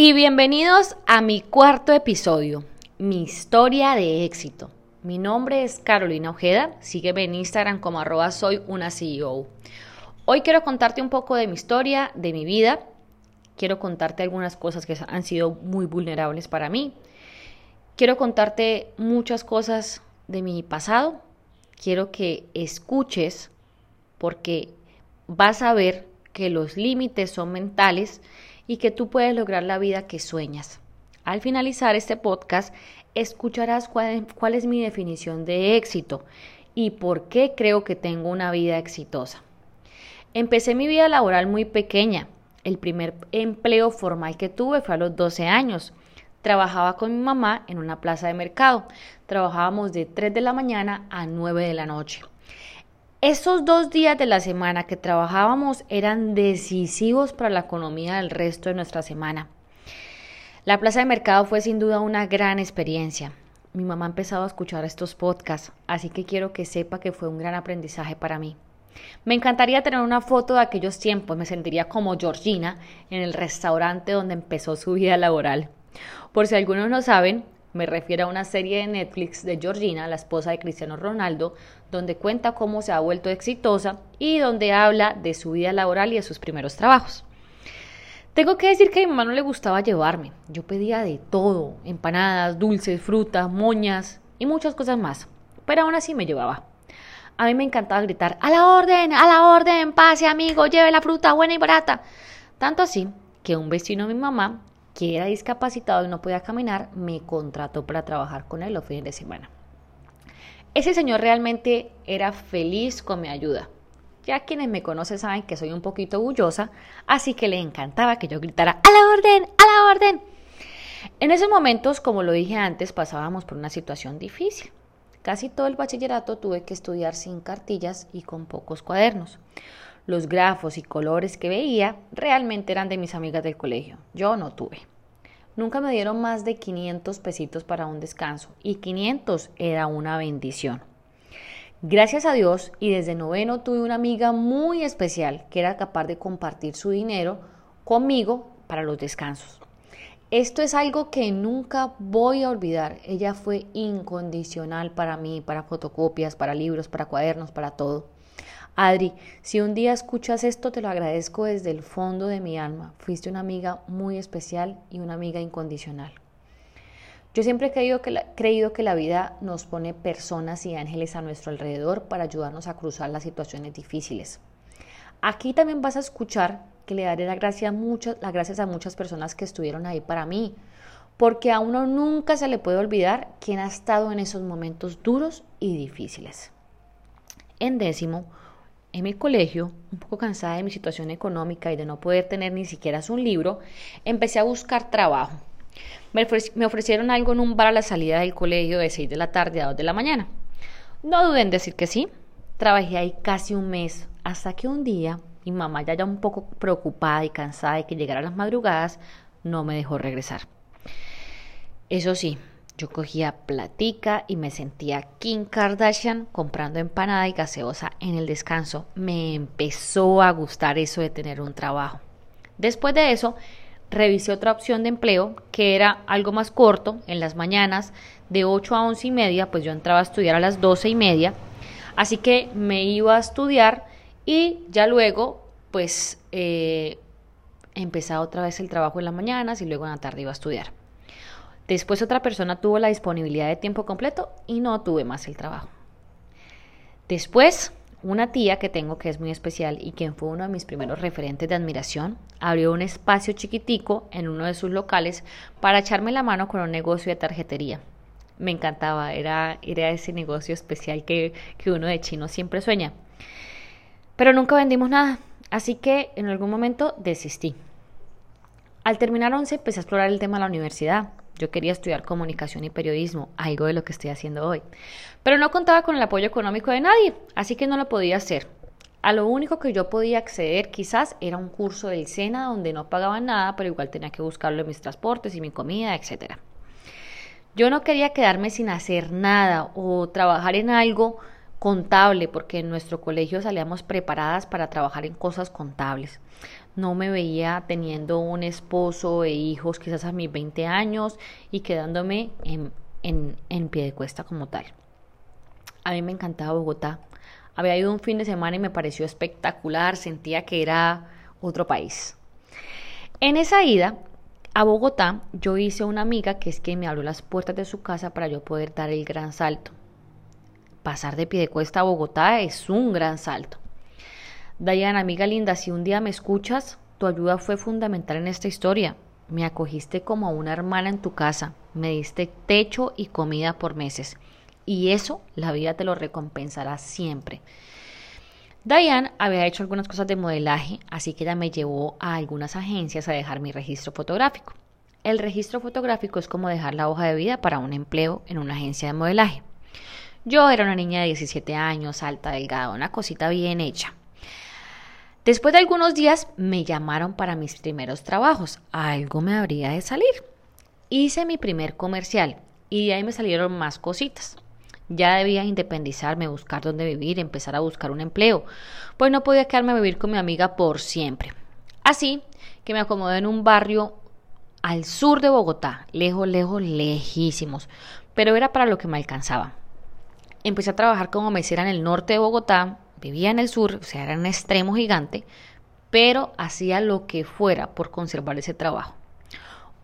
Y bienvenidos a mi cuarto episodio, mi historia de éxito. Mi nombre es Carolina Ojeda, sígueme en Instagram como arroba soy una CEO. Hoy quiero contarte un poco de mi historia, de mi vida. Quiero contarte algunas cosas que han sido muy vulnerables para mí. Quiero contarte muchas cosas de mi pasado. Quiero que escuches porque vas a ver que los límites son mentales y que tú puedes lograr la vida que sueñas. Al finalizar este podcast, escucharás cuál, es mi definición de éxito y por qué creo que tengo una vida exitosa. Empecé mi vida laboral muy pequeña. El primer empleo formal que tuve fue a los 12 años. Trabajaba con mi mamá en una plaza de mercado. Trabajábamos de 3 de la mañana a 9 de la noche. Esos dos días de la semana que trabajábamos eran decisivos para la economía del resto de nuestra semana. La plaza de mercado fue sin duda una gran experiencia. Mi mamá ha empezado a escuchar estos podcasts, así que quiero que sepa que fue un gran aprendizaje para mí. Me encantaría tener una foto de aquellos tiempos, me sentiría como Georgina en el restaurante donde empezó su vida laboral. Por si algunos no saben, me refiero a una serie de Netflix de Georgina, la esposa de Cristiano Ronaldo, donde cuenta cómo se ha vuelto exitosa y donde habla de su vida laboral y de sus primeros trabajos. Tengo que decir que a mi mamá no le gustaba llevarme. Yo pedía de todo, empanadas, dulces, frutas, moñas y muchas cosas más. Pero aún así me llevaba. A mí me encantaba gritar, a la orden, a la orden, pase amigo, lleve la fruta buena y barata. Tanto así que un vecino de mi mamá que era discapacitado y no podía caminar, me contrató para trabajar con él los fines de semana. Ese señor realmente era feliz con mi ayuda. Ya quienes me conocen saben que soy un poquito orgullosa, así que le encantaba que yo gritara ¡A la orden! ¡A la orden! En esos momentos, como lo dije antes, pasábamos por una situación difícil. Casi todo el bachillerato tuve que estudiar sin cartillas y con pocos cuadernos. Los grafos y colores que veía realmente eran de mis amigas del colegio. Yo no tuve. Nunca me dieron más de 500 pesitos para un descanso y 500 era una bendición. Gracias a Dios y desde noveno tuve una amiga muy especial que era capaz de compartir su dinero conmigo para los descansos. Esto es algo que nunca voy a olvidar. Ella fue incondicional para mí, para fotocopias, para libros, para cuadernos, para todo. Adri, si un día escuchas esto, te lo agradezco desde el fondo de mi alma. Fuiste una amiga muy especial y una amiga incondicional. Yo siempre he creído que, la, vida nos pone personas y ángeles a nuestro alrededor para ayudarnos a cruzar las situaciones difíciles. Aquí también vas a escuchar que le daré la gracia las gracias a muchas personas que estuvieron ahí para mí, porque a uno nunca se le puede olvidar quién ha estado en esos momentos duros y difíciles. En décimo, en mi colegio, un poco cansada de mi situación económica y de no poder tener ni siquiera un libro, empecé a buscar trabajo. Me, ofrecieron algo en un bar a la salida del colegio de 6 de la tarde a 2 de la mañana. No dudé en decir que sí. Trabajé ahí casi un mes, hasta que un día mi mamá, ya, ya un poco preocupada y cansada de que llegara las madrugadas, no me dejó regresar. Eso sí, yo cogía platica y me sentía Kim Kardashian comprando empanada y gaseosa en el descanso. Me empezó a gustar eso de tener un trabajo. Después de eso, revisé otra opción de empleo que era algo más corto, en las mañanas, de 8 a 11 y media, pues yo entraba a estudiar a las 12 y media. Así que me iba a estudiar y ya luego, pues, eh, empezaba otra vez el trabajo en las mañanas y luego en la tarde iba a estudiar. Después otra persona tuvo la disponibilidad de tiempo completo y no tuve más el trabajo. Después, una tía que tengo que es muy especial y quien fue uno de mis primeros referentes de admiración, abrió un espacio chiquitico en uno de sus locales para echarme la mano con un negocio de tarjetería. Me encantaba, era, era ese negocio especial que, que uno de chino siempre sueña. Pero nunca vendimos nada, así que en algún momento desistí. Al terminar 11 empecé a explorar el tema de la universidad. Yo quería estudiar comunicación y periodismo, algo de lo que estoy haciendo hoy. Pero no contaba con el apoyo económico de nadie, así que no lo podía hacer. A lo único que yo podía acceder quizás era un curso del SENA donde no pagaba nada, pero igual tenía que buscarlo en mis transportes y mi comida, etc. Yo no quería quedarme sin hacer nada o trabajar en algo contable, porque en nuestro colegio salíamos preparadas para trabajar en cosas contables. No me veía teniendo un esposo e hijos quizás a mis 20 años y quedándome en, en, en pie de cuesta como tal. A mí me encantaba Bogotá. Había ido un fin de semana y me pareció espectacular, sentía que era otro país. En esa ida a Bogotá, yo hice una amiga que es que me abrió las puertas de su casa para yo poder dar el gran salto. Pasar de pie de cuesta a Bogotá es un gran salto. Diana, amiga linda, si un día me escuchas, tu ayuda fue fundamental en esta historia. Me acogiste como una hermana en tu casa, me diste techo y comida por meses. Y eso la vida te lo recompensará siempre. Diane había hecho algunas cosas de modelaje, así que ella me llevó a algunas agencias a dejar mi registro fotográfico. El registro fotográfico es como dejar la hoja de vida para un empleo en una agencia de modelaje. Yo era una niña de 17 años, alta, delgada, una cosita bien hecha. Después de algunos días me llamaron para mis primeros trabajos. Algo me habría de salir. Hice mi primer comercial y de ahí me salieron más cositas. Ya debía independizarme, buscar dónde vivir, empezar a buscar un empleo, pues no podía quedarme a vivir con mi amiga por siempre. Así que me acomodé en un barrio al sur de Bogotá, lejos, lejos, lejísimos, pero era para lo que me alcanzaba. Empecé a trabajar como mesera en el norte de Bogotá, vivía en el sur, o sea, era un extremo gigante, pero hacía lo que fuera por conservar ese trabajo.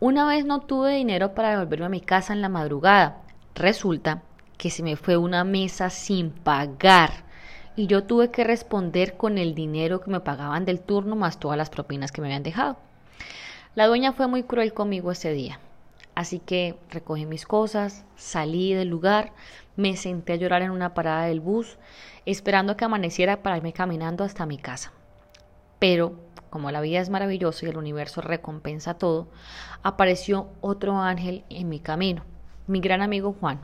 Una vez no tuve dinero para devolverme a mi casa en la madrugada. Resulta que se me fue una mesa sin pagar y yo tuve que responder con el dinero que me pagaban del turno más todas las propinas que me habían dejado. La dueña fue muy cruel conmigo ese día, así que recogí mis cosas, salí del lugar, me senté a llorar en una parada del bus, esperando que amaneciera para irme caminando hasta mi casa. Pero, como la vida es maravillosa y el universo recompensa todo, apareció otro ángel en mi camino, mi gran amigo Juan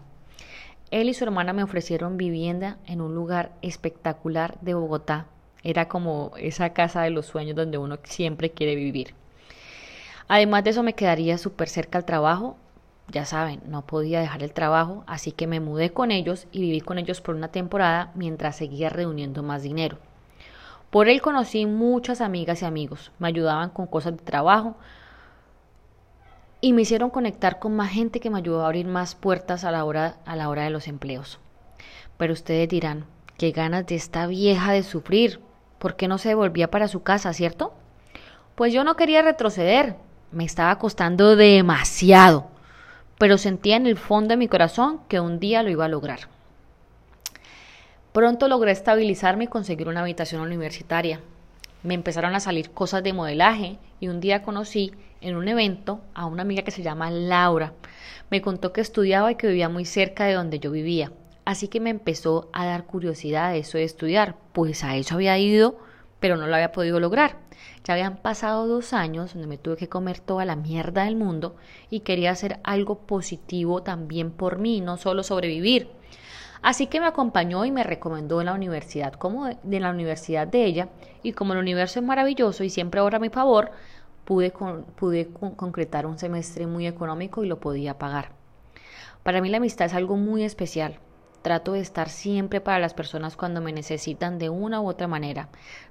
él y su hermana me ofrecieron vivienda en un lugar espectacular de Bogotá. Era como esa casa de los sueños donde uno siempre quiere vivir. Además de eso me quedaría súper cerca al trabajo. Ya saben, no podía dejar el trabajo, así que me mudé con ellos y viví con ellos por una temporada mientras seguía reuniendo más dinero. Por él conocí muchas amigas y amigos, me ayudaban con cosas de trabajo, y me hicieron conectar con más gente que me ayudó a abrir más puertas a la hora, a la hora de los empleos. Pero ustedes dirán, qué ganas de esta vieja de sufrir, ¿por qué no se devolvía para su casa, cierto? Pues yo no quería retroceder, me estaba costando demasiado, pero sentía en el fondo de mi corazón que un día lo iba a lograr. Pronto logré estabilizarme y conseguir una habitación universitaria. Me empezaron a salir cosas de modelaje y un día conocí en un evento a una amiga que se llama Laura. Me contó que estudiaba y que vivía muy cerca de donde yo vivía. Así que me empezó a dar curiosidad eso de estudiar, pues a eso había ido, pero no lo había podido lograr. Ya habían pasado dos años donde me tuve que comer toda la mierda del mundo y quería hacer algo positivo también por mí, no solo sobrevivir. Así que me acompañó y me recomendó en la universidad como de, la universidad de ella y como el universo es maravilloso y siempre obra a mi favor, pude, pude concretar un semestre muy económico y lo podía pagar. Para mí la amistad es algo muy especial. Trato de estar siempre para las personas cuando me necesitan de una u otra manera.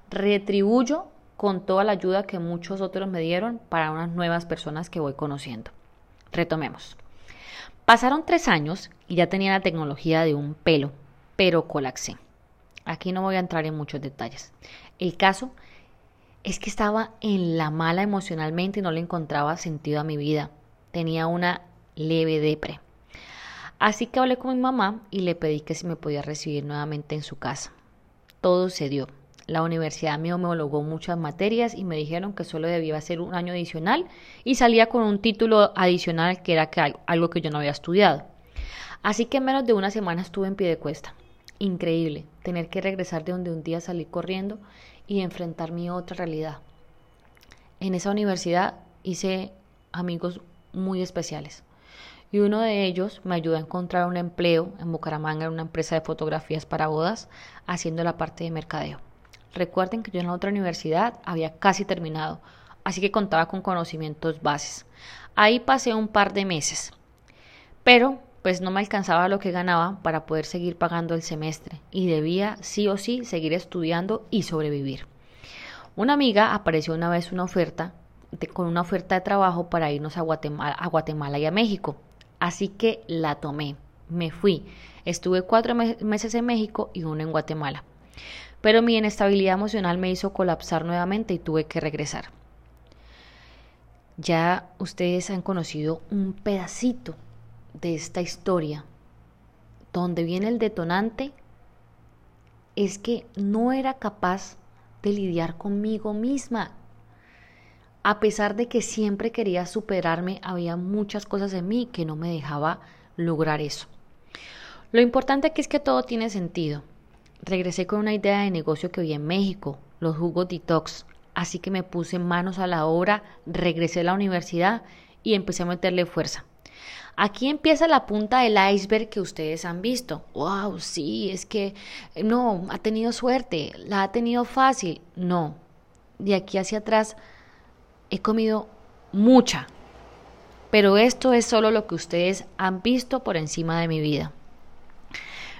Retribuyo con toda la ayuda que muchos otros me dieron para unas nuevas personas que voy conociendo. Retomemos. Pasaron tres años y ya tenía la tecnología de un pelo, pero colapsé. Aquí no voy a entrar en muchos detalles. El caso es que estaba en la mala emocionalmente y no le encontraba sentido a mi vida. Tenía una leve depre. Así que hablé con mi mamá y le pedí que si me podía recibir nuevamente en su casa. Todo se dio. La universidad me homologó muchas materias y me dijeron que solo debía hacer un año adicional y salía con un título adicional que era algo que yo no había estudiado. Así que en menos de una semana estuve en pie de cuesta. Increíble tener que regresar de donde un día salí corriendo y enfrentar mi otra realidad. En esa universidad hice amigos muy especiales y uno de ellos me ayudó a encontrar un empleo en Bucaramanga en una empresa de fotografías para bodas haciendo la parte de mercadeo. Recuerden que yo en la otra universidad había casi terminado, así que contaba con conocimientos bases. Ahí pasé un par de meses, pero pues no me alcanzaba lo que ganaba para poder seguir pagando el semestre y debía sí o sí seguir estudiando y sobrevivir. Una amiga apareció una vez una oferta con una oferta de trabajo para irnos a Guatemala, a Guatemala y a México. Así que la tomé, me fui. Estuve cuatro meses en México y uno en Guatemala. Pero mi inestabilidad emocional me hizo colapsar nuevamente y tuve que regresar. Ya ustedes han conocido un pedacito de esta historia. Donde viene el detonante es que no era capaz de lidiar conmigo misma. A pesar de que siempre quería superarme, había muchas cosas en mí que no me dejaba lograr eso. Lo importante aquí es que todo tiene sentido. Regresé con una idea de negocio que vi en México, los jugos detox, así que me puse manos a la obra, regresé a la universidad y empecé a meterle fuerza. Aquí empieza la punta del iceberg que ustedes han visto. Wow, sí, es que no, ha tenido suerte, la ha tenido fácil. No, de aquí hacia atrás he comido mucha, pero esto es solo lo que ustedes han visto por encima de mi vida.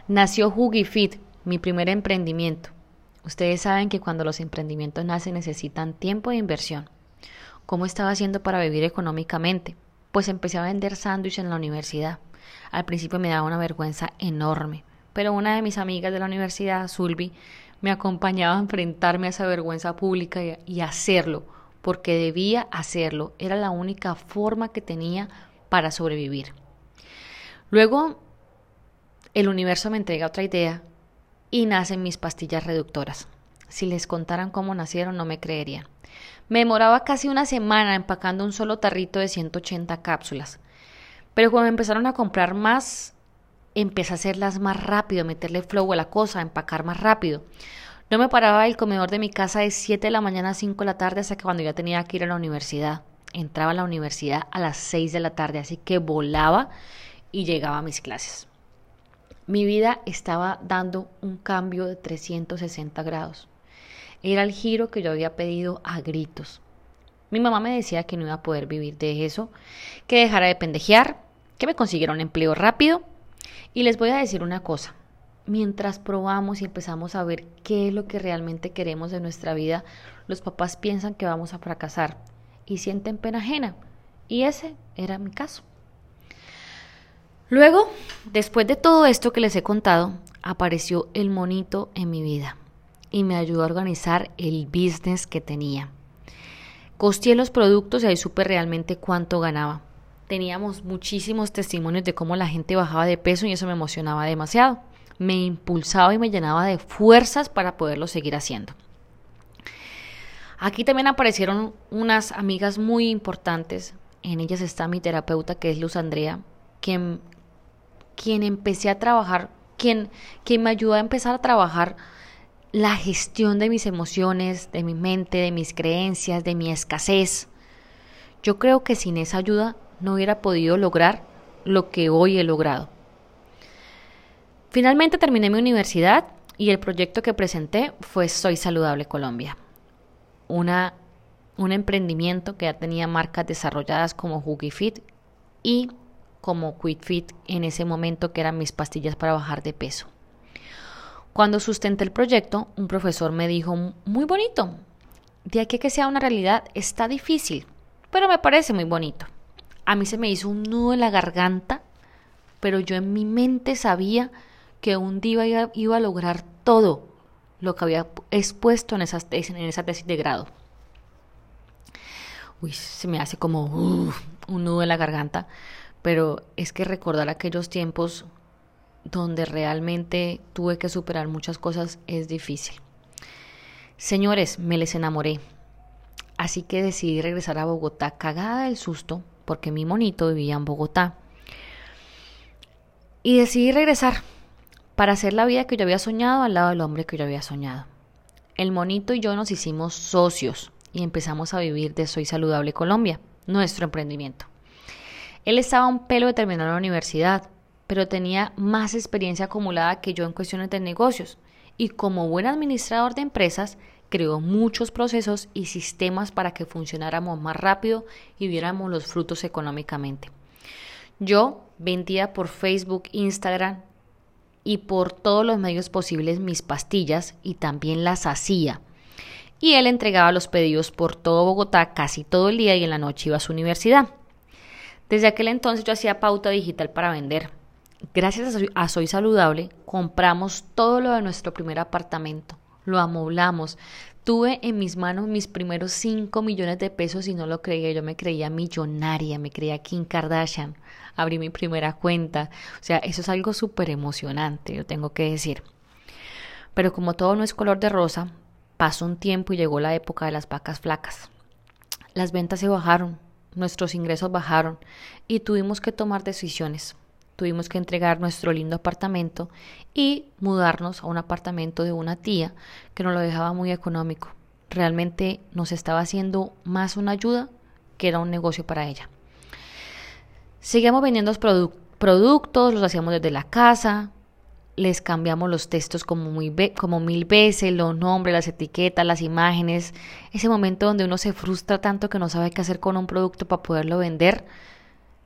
Nació Fit, mi primer emprendimiento. Ustedes saben que cuando los emprendimientos nacen necesitan tiempo e inversión. ¿Cómo estaba haciendo para vivir económicamente? Pues empecé a vender sándwiches en la universidad. Al principio me daba una vergüenza enorme, pero una de mis amigas de la universidad, Sulvi, me acompañaba a enfrentarme a esa vergüenza pública y hacerlo porque debía hacerlo, era la única forma que tenía para sobrevivir. Luego, el universo me entrega otra idea y nacen mis pastillas reductoras. Si les contaran cómo nacieron, no me creerían. Me demoraba casi una semana empacando un solo tarrito de 180 cápsulas. Pero cuando empezaron a comprar más, empecé a hacerlas más rápido, meterle flow a la cosa, empacar más rápido. No me paraba el comedor de mi casa de 7 de la mañana a 5 de la tarde hasta que cuando ya tenía que ir a la universidad. Entraba a la universidad a las 6 de la tarde, así que volaba y llegaba a mis clases. Mi vida estaba dando un cambio de 360 grados. Era el giro que yo había pedido a gritos. Mi mamá me decía que no iba a poder vivir de eso, que dejara de pendejear, que me consiguiera un empleo rápido. Y les voy a decir una cosa, mientras probamos y empezamos a ver qué es lo que realmente queremos de nuestra vida, los papás piensan que vamos a fracasar y sienten pena ajena. Y ese era mi caso. Luego, después de todo esto que les he contado, apareció el monito en mi vida y me ayudó a organizar el business que tenía. Costeé los productos y ahí supe realmente cuánto ganaba. Teníamos muchísimos testimonios de cómo la gente bajaba de peso y eso me emocionaba demasiado me impulsaba y me llenaba de fuerzas para poderlo seguir haciendo. Aquí también aparecieron unas amigas muy importantes. En ellas está mi terapeuta, que es Luz Andrea, quien, quien empecé a trabajar, quien, quien me ayudó a empezar a trabajar la gestión de mis emociones, de mi mente, de mis creencias, de mi escasez. Yo creo que sin esa ayuda no hubiera podido lograr lo que hoy he logrado. Finalmente terminé mi universidad y el proyecto que presenté fue Soy Saludable Colombia, una, un emprendimiento que ya tenía marcas desarrolladas como Fit y como QuitFit en ese momento que eran mis pastillas para bajar de peso. Cuando sustenté el proyecto, un profesor me dijo, muy bonito, de aquí que sea una realidad está difícil, pero me parece muy bonito. A mí se me hizo un nudo en la garganta, pero yo en mi mente sabía que un día iba, a lograr todo lo que había expuesto en, esas en esa tesis de grado. Uy, se me hace como un nudo en la garganta, pero es que recordar aquellos tiempos donde realmente tuve que superar muchas cosas es difícil. Señores, me les enamoré. Así que decidí regresar a Bogotá cagada del susto porque mi monito vivía en Bogotá. Y decidí regresar para hacer la vida que yo había soñado al lado del hombre que yo había soñado. El monito y yo nos hicimos socios y empezamos a vivir de Soy Saludable Colombia, nuestro emprendimiento. Él estaba un pelo de terminar la universidad, pero tenía más experiencia acumulada que yo en cuestiones de negocios y como buen administrador de empresas creó muchos procesos y sistemas para que funcionáramos más rápido y viéramos los frutos económicamente. Yo vendía por Facebook, Instagram, y por todos los medios posibles mis pastillas y también las hacía. y él entregaba los pedidos por todo Bogotá casi todo el día y en la noche iba a su universidad. Desde aquel entonces yo hacía pauta digital para vender. Gracias a Soy Saludable compramos todo lo de nuestro primer apartamento, lo amoblamos. Tuve en mis manos mis primeros 5 millones de pesos y no lo creía, yo me creía millonaria, me creía Kim Kardashian. Abrí mi primera cuenta. O sea, eso es algo súper emocionante, yo tengo que decir. Pero como todo no es color de rosa, pasó un tiempo y llegó la época de las vacas flacas. Las ventas se bajaron, nuestros ingresos bajaron y tuvimos que tomar decisiones. Tuvimos que entregar nuestro lindo apartamento y mudarnos a un apartamento de una tía que nos lo dejaba muy económico. Realmente nos estaba haciendo más una ayuda que era un negocio para ella. Seguíamos vendiendo productos, los hacíamos desde la casa, les cambiamos los textos como, como mil veces, los nombres, las etiquetas, las imágenes. Ese momento donde uno se frustra tanto que no sabe qué hacer con un producto para poderlo vender,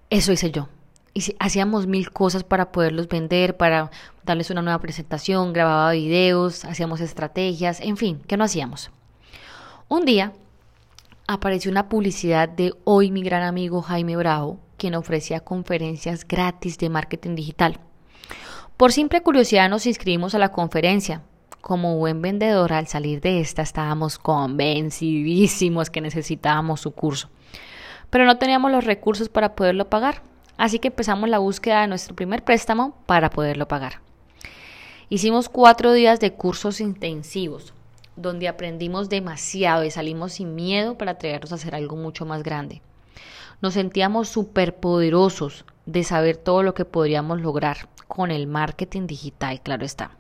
eso hice yo. Y hacíamos mil cosas para poderlos vender, para darles una nueva presentación, grababa videos, hacíamos estrategias, en fin, ¿qué no hacíamos? Un día apareció una publicidad de hoy mi gran amigo Jaime Bravo, quien ofrecía conferencias gratis de marketing digital. Por simple curiosidad nos inscribimos a la conferencia. Como buen vendedor, al salir de esta estábamos convencidísimos que necesitábamos su curso. Pero no teníamos los recursos para poderlo pagar, así que empezamos la búsqueda de nuestro primer préstamo para poderlo pagar. Hicimos cuatro días de cursos intensivos, donde aprendimos demasiado y salimos sin miedo para atrevernos a hacer algo mucho más grande. Nos sentíamos súper poderosos de saber todo lo que podríamos lograr con el marketing digital, claro está.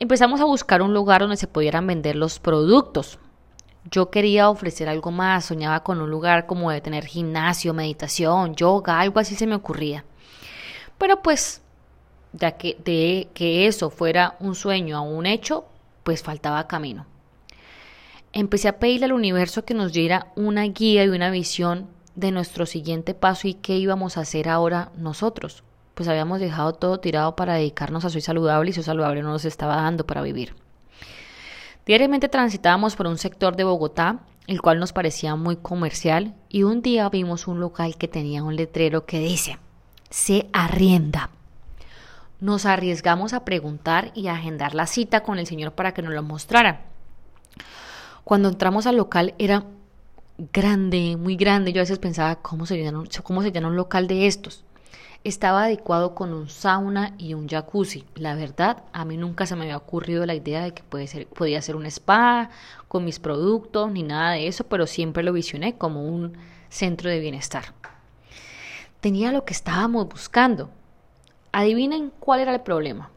Empezamos a buscar un lugar donde se pudieran vender los productos. Yo quería ofrecer algo más, soñaba con un lugar como de tener gimnasio, meditación, yoga, algo así se me ocurría. Pero pues, ya que de que eso fuera un sueño a un hecho, pues faltaba camino. Empecé a pedirle al universo que nos diera una guía y una visión de nuestro siguiente paso y qué íbamos a hacer ahora nosotros pues habíamos dejado todo tirado para dedicarnos a Soy Saludable y Soy Saludable no nos estaba dando para vivir. Diariamente transitábamos por un sector de Bogotá, el cual nos parecía muy comercial, y un día vimos un local que tenía un letrero que dice, se arrienda. Nos arriesgamos a preguntar y a agendar la cita con el señor para que nos lo mostrara. Cuando entramos al local era grande, muy grande. Yo a veces pensaba, ¿cómo se cómo se llena un local de estos? estaba adecuado con un sauna y un jacuzzi. La verdad, a mí nunca se me había ocurrido la idea de que puede ser, podía ser un spa con mis productos ni nada de eso, pero siempre lo visioné como un centro de bienestar. Tenía lo que estábamos buscando. Adivinen cuál era el problema.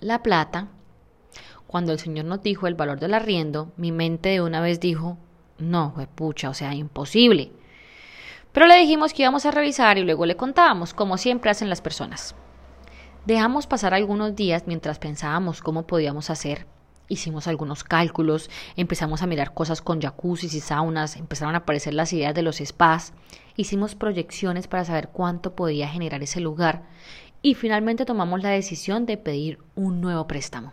La plata. Cuando el Señor nos dijo el valor del arriendo, mi mente de una vez dijo, no, pucha, o sea, imposible. Pero le dijimos que íbamos a revisar y luego le contábamos, como siempre hacen las personas. Dejamos pasar algunos días mientras pensábamos cómo podíamos hacer. Hicimos algunos cálculos, empezamos a mirar cosas con jacuzzis y saunas, empezaron a aparecer las ideas de los spas, hicimos proyecciones para saber cuánto podía generar ese lugar y finalmente tomamos la decisión de pedir un nuevo préstamo.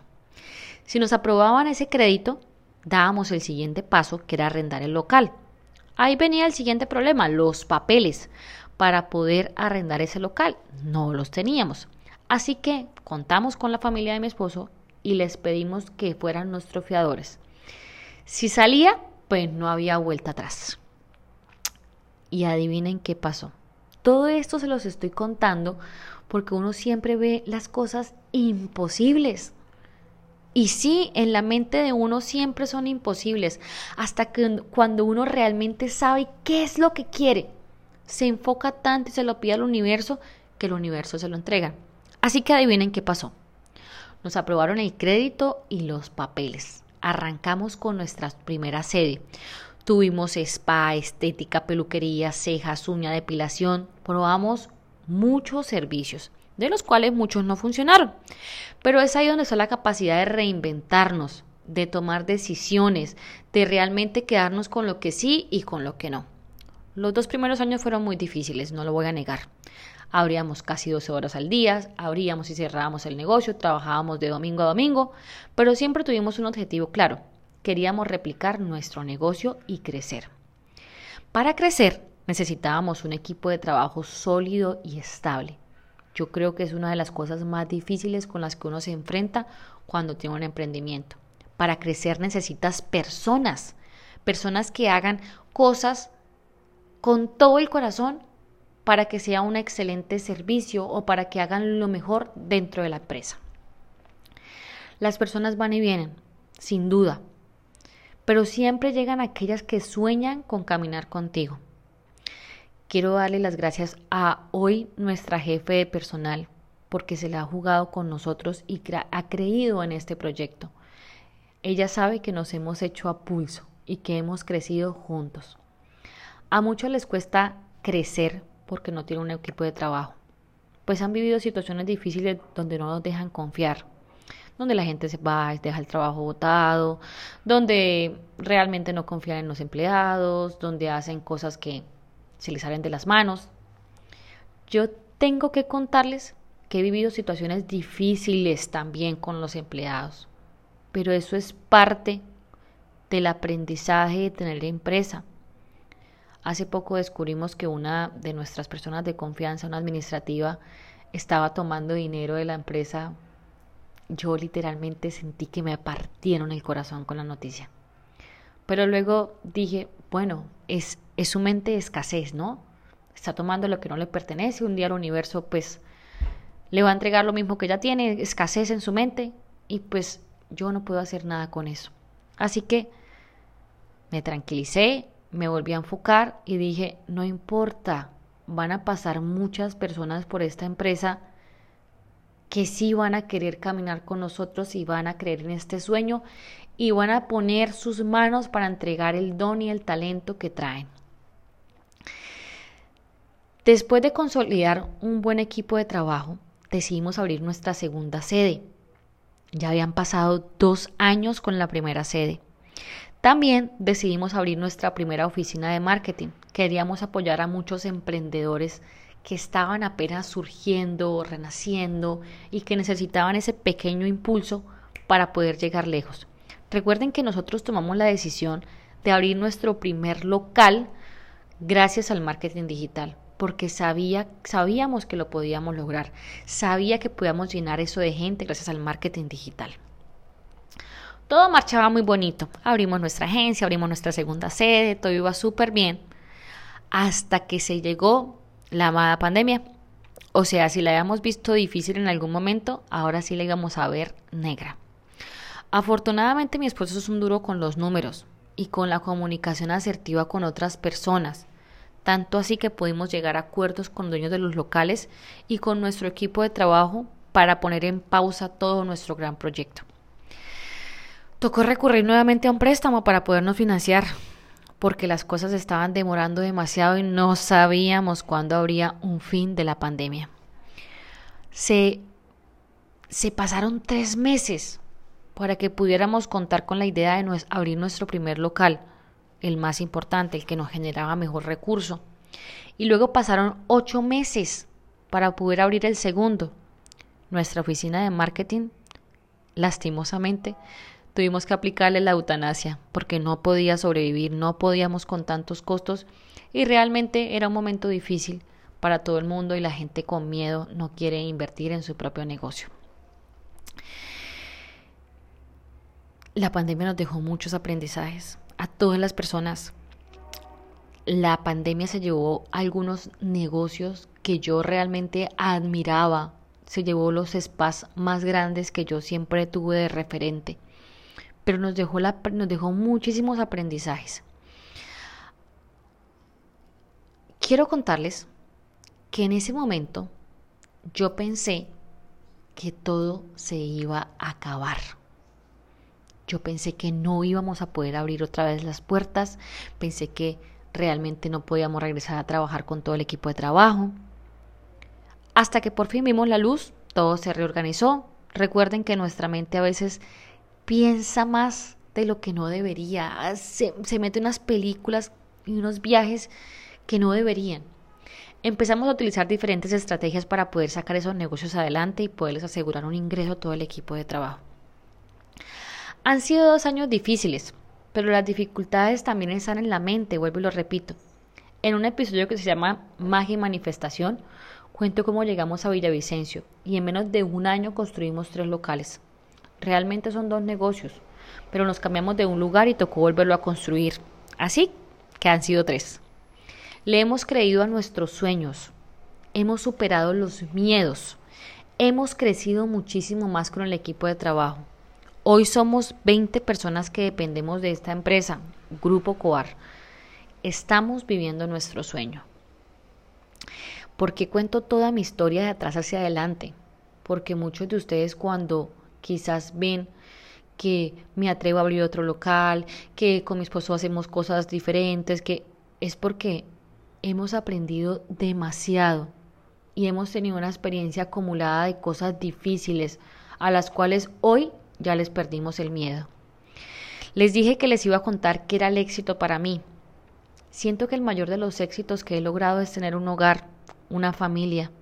Si nos aprobaban ese crédito, dábamos el siguiente paso que era arrendar el local. Ahí venía el siguiente problema, los papeles para poder arrendar ese local. No los teníamos. Así que contamos con la familia de mi esposo y les pedimos que fueran nuestros fiadores. Si salía, pues no había vuelta atrás. Y adivinen qué pasó. Todo esto se los estoy contando porque uno siempre ve las cosas imposibles. Y sí, en la mente de uno siempre son imposibles, hasta que cuando uno realmente sabe qué es lo que quiere, se enfoca tanto y se lo pide al universo que el universo se lo entrega. Así que adivinen qué pasó. Nos aprobaron el crédito y los papeles. Arrancamos con nuestra primera sede. Tuvimos spa, estética, peluquería, cejas, uña, depilación. Probamos muchos servicios de los cuales muchos no funcionaron. Pero es ahí donde está la capacidad de reinventarnos, de tomar decisiones, de realmente quedarnos con lo que sí y con lo que no. Los dos primeros años fueron muy difíciles, no lo voy a negar. Abríamos casi 12 horas al día, abríamos y cerrábamos el negocio, trabajábamos de domingo a domingo, pero siempre tuvimos un objetivo claro, queríamos replicar nuestro negocio y crecer. Para crecer necesitábamos un equipo de trabajo sólido y estable. Yo creo que es una de las cosas más difíciles con las que uno se enfrenta cuando tiene un emprendimiento. Para crecer necesitas personas, personas que hagan cosas con todo el corazón para que sea un excelente servicio o para que hagan lo mejor dentro de la empresa. Las personas van y vienen, sin duda, pero siempre llegan aquellas que sueñan con caminar contigo. Quiero darle las gracias a hoy nuestra jefe de personal porque se la ha jugado con nosotros y ha creído en este proyecto. Ella sabe que nos hemos hecho a pulso y que hemos crecido juntos. A muchos les cuesta crecer porque no tienen un equipo de trabajo, pues han vivido situaciones difíciles donde no nos dejan confiar, donde la gente se va deja el trabajo botado, donde realmente no confían en los empleados, donde hacen cosas que se les salen de las manos. Yo tengo que contarles que he vivido situaciones difíciles también con los empleados, pero eso es parte del aprendizaje de tener empresa. Hace poco descubrimos que una de nuestras personas de confianza, una administrativa, estaba tomando dinero de la empresa. Yo literalmente sentí que me partieron el corazón con la noticia. Pero luego dije, bueno, es, es su mente de escasez, ¿no? Está tomando lo que no le pertenece. Un día al universo, pues, le va a entregar lo mismo que ya tiene, escasez en su mente, y pues yo no puedo hacer nada con eso. Así que me tranquilicé, me volví a enfocar y dije, no importa, van a pasar muchas personas por esta empresa que sí van a querer caminar con nosotros y van a creer en este sueño y van a poner sus manos para entregar el don y el talento que traen. Después de consolidar un buen equipo de trabajo, decidimos abrir nuestra segunda sede. Ya habían pasado dos años con la primera sede. También decidimos abrir nuestra primera oficina de marketing. Queríamos apoyar a muchos emprendedores que estaban apenas surgiendo, renaciendo y que necesitaban ese pequeño impulso para poder llegar lejos. Recuerden que nosotros tomamos la decisión de abrir nuestro primer local gracias al marketing digital, porque sabía, sabíamos que lo podíamos lograr, sabía que podíamos llenar eso de gente gracias al marketing digital. Todo marchaba muy bonito. Abrimos nuestra agencia, abrimos nuestra segunda sede, todo iba súper bien. Hasta que se llegó la amada pandemia. O sea, si la habíamos visto difícil en algún momento, ahora sí la íbamos a ver negra. Afortunadamente mi esposo es un duro con los números y con la comunicación asertiva con otras personas, tanto así que pudimos llegar a acuerdos con dueños de los locales y con nuestro equipo de trabajo para poner en pausa todo nuestro gran proyecto. Tocó recurrir nuevamente a un préstamo para podernos financiar, porque las cosas estaban demorando demasiado y no sabíamos cuándo habría un fin de la pandemia. Se, se pasaron tres meses para que pudiéramos contar con la idea de abrir nuestro primer local, el más importante, el que nos generaba mejor recurso. Y luego pasaron ocho meses para poder abrir el segundo. Nuestra oficina de marketing, lastimosamente, tuvimos que aplicarle la eutanasia porque no podía sobrevivir, no podíamos con tantos costos y realmente era un momento difícil para todo el mundo y la gente con miedo no quiere invertir en su propio negocio. La pandemia nos dejó muchos aprendizajes a todas las personas. La pandemia se llevó algunos negocios que yo realmente admiraba, se llevó los spas más grandes que yo siempre tuve de referente pero nos dejó, la, nos dejó muchísimos aprendizajes. Quiero contarles que en ese momento yo pensé que todo se iba a acabar. Yo pensé que no íbamos a poder abrir otra vez las puertas, pensé que realmente no podíamos regresar a trabajar con todo el equipo de trabajo. Hasta que por fin vimos la luz, todo se reorganizó. Recuerden que nuestra mente a veces piensa más de lo que no debería, se, se mete unas películas y unos viajes que no deberían. Empezamos a utilizar diferentes estrategias para poder sacar esos negocios adelante y poderles asegurar un ingreso a todo el equipo de trabajo. Han sido dos años difíciles, pero las dificultades también están en la mente, vuelvo y lo repito. En un episodio que se llama Magia y Manifestación, cuento cómo llegamos a Villavicencio y en menos de un año construimos tres locales. Realmente son dos negocios, pero nos cambiamos de un lugar y tocó volverlo a construir. Así que han sido tres. Le hemos creído a nuestros sueños, hemos superado los miedos, hemos crecido muchísimo más con el equipo de trabajo. Hoy somos 20 personas que dependemos de esta empresa, Grupo Coar. Estamos viviendo nuestro sueño. ¿Por qué cuento toda mi historia de atrás hacia adelante? Porque muchos de ustedes cuando quizás ven que me atrevo a abrir otro local, que con mi esposo hacemos cosas diferentes, que es porque hemos aprendido demasiado y hemos tenido una experiencia acumulada de cosas difíciles a las cuales hoy ya les perdimos el miedo. Les dije que les iba a contar qué era el éxito para mí. Siento que el mayor de los éxitos que he logrado es tener un hogar, una familia,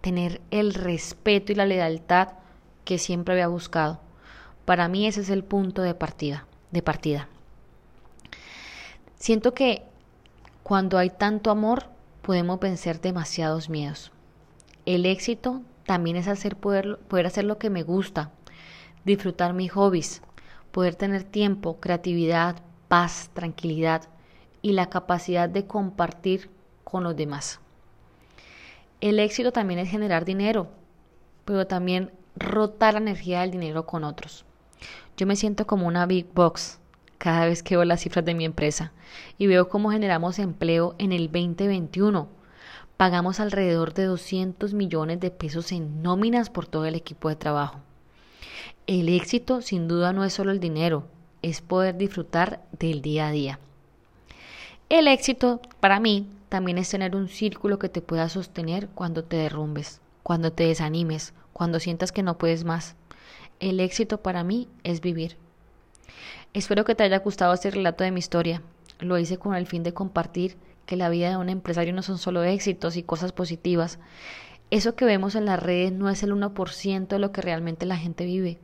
tener el respeto y la lealtad que siempre había buscado. Para mí ese es el punto de partida, de partida. Siento que cuando hay tanto amor podemos vencer demasiados miedos. El éxito también es hacer poder, poder hacer lo que me gusta, disfrutar mis hobbies, poder tener tiempo, creatividad, paz, tranquilidad y la capacidad de compartir con los demás. El éxito también es generar dinero, pero también rotar la energía del dinero con otros. Yo me siento como una big box cada vez que veo las cifras de mi empresa y veo cómo generamos empleo en el 2021. Pagamos alrededor de 200 millones de pesos en nóminas por todo el equipo de trabajo. El éxito sin duda no es solo el dinero, es poder disfrutar del día a día. El éxito para mí también es tener un círculo que te pueda sostener cuando te derrumbes, cuando te desanimes, cuando sientas que no puedes más. El éxito para mí es vivir. Espero que te haya gustado este relato de mi historia. Lo hice con el fin de compartir que la vida de un empresario no son solo éxitos y cosas positivas. Eso que vemos en las redes no es el 1% de lo que realmente la gente vive.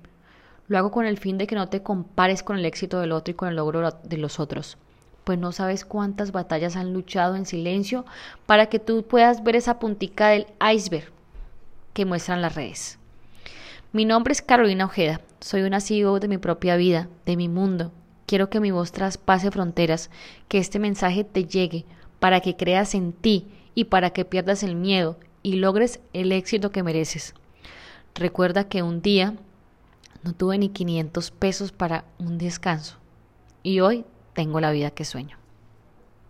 Lo hago con el fin de que no te compares con el éxito del otro y con el logro de los otros, pues no sabes cuántas batallas han luchado en silencio para que tú puedas ver esa puntica del iceberg que muestran las redes. Mi nombre es Carolina Ojeda, soy una CEO de mi propia vida, de mi mundo. Quiero que mi voz traspase fronteras, que este mensaje te llegue para que creas en ti y para que pierdas el miedo y logres el éxito que mereces. Recuerda que un día no tuve ni 500 pesos para un descanso y hoy tengo la vida que sueño.